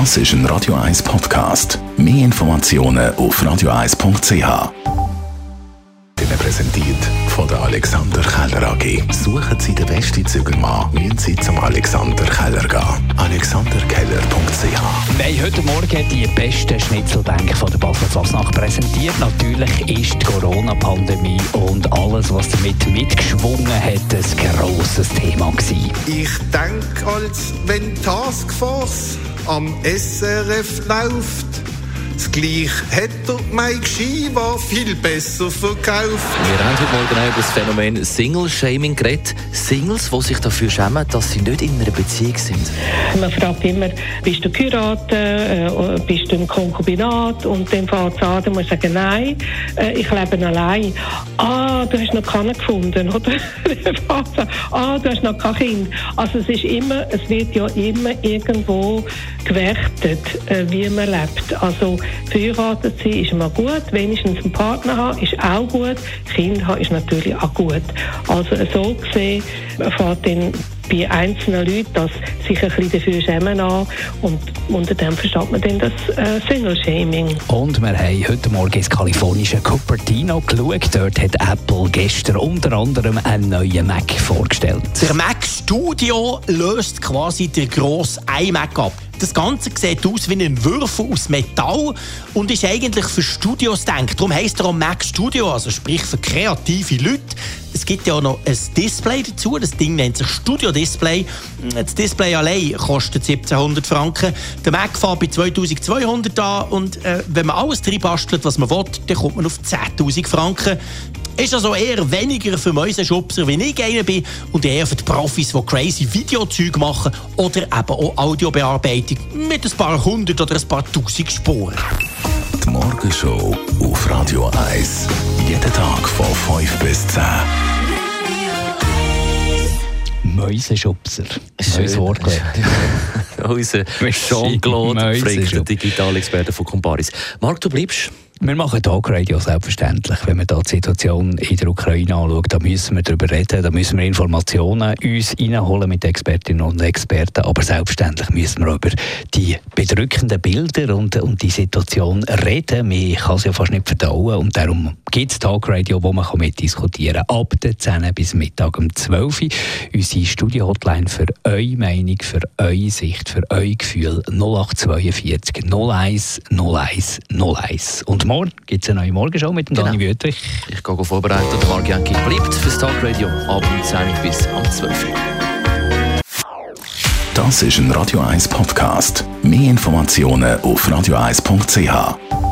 Das ist ein Radio 1 Podcast. Mehr Informationen auf radio1.ch. Ihnen präsentiert von der Alexander Keller AG. Suchen Sie den besten Zügelmann, müssen Sie zum Alexander Keller gehen. AlexanderKeller.ch haben heute Morgen die besten Schnitzelbänke von der Basler Fasnacht präsentiert. Natürlich ist die Corona-Pandemie und alles, was damit mitgeschwungen hat, ein grosses Thema gewesen. Ich denke, als wenn Taskforce am SRF läuft, das gleiche hätte Mike Shiva viel besser verkauft. Wir haben heute Morgen über das Phänomen Single-Shaming geredet. Singles, die sich dafür schämen, dass sie nicht in einer Beziehung sind. Man fragt immer, bist du geheiratet, äh, bist du im Konkubinat? Und dann fängt es an, dann muss ich sagen, nein, äh, ich lebe allein. Ah, du hast noch keinen gefunden, oder? Ah, du hast noch kein Kind. Also es ist immer, es wird ja immer irgendwo gewertet, äh, wie man lebt. Also verheiratet sein ist immer gut, wenigstens einen Partner haben ist auch gut, Kind haben ist natürlich auch gut. Also so gesehen fängt dann bei einzelnen Leuten das sich ein bisschen dafür schämen an und unter dem versteht man dann das äh, Single-Shaming. Und wir haben heute Morgen ins kalifornische Cupertino geschaut. Dort hat Apple gestern unter anderem einen neuen Mac vorgestellt. Der Mac Studio löst quasi den grossen iMac ab. Das Ganze sieht aus wie ein Würfel aus Metall und ist eigentlich für Studios gedacht. Darum heisst er auch Mac Studio, also sprich für kreative Leute. Es gibt ja auch noch ein Display dazu. Das Ding nennt sich Studio Display. Das Display allein kostet 1700 Franken. Der Mac fährt bei 2200 an und äh, wenn man alles drin bastelt, was man will, dann kommt man auf 10.000 Franken. Ist also eher weniger für Mäusenschubser, wie ich einer bin, und eher für die Profis, die crazy Videozeug machen oder eben auch Audiobearbeitung mit ein paar hundert oder ein paar tausend Spuren. Die Morgenshow auf Radio 1. Jeden Tag von 5 bis 10. Mäuseschubser. Neues Wort. Unser Jean-Claude Frick, der Digitalexperte von Comparis. Marc, du bleibst. Wir machen Talkradio selbstverständlich. Wenn wir da die Situation in der Ukraine anschauen, da müssen wir darüber reden, da müssen wir Informationen uns reinholen mit Expertinnen und Experten. Aber selbstverständlich müssen wir über die bedrückenden Bilder und, und die Situation reden. Man kann es ja fast nicht verdauen. Und darum gibt es Talkradio, wo man mitdiskutieren kann. Ab der 10 bis Mittag um 12 Uhr. Unsere Studio-Hotline für eure Meinung, für eure Sicht, für euer Gefühl 0842 01 01 01. Und morgen gibt es eine neue Morgenshow mit dem Genau. Dani Wüthrich. Ich gehe vorbereiten. Der Marc Jäcki bleibt fürs Talkradio ab um 10 Uhr bis um 12 Uhr. Das ist ein Radio 1 Podcast. Mehr Informationen auf radio1.ch.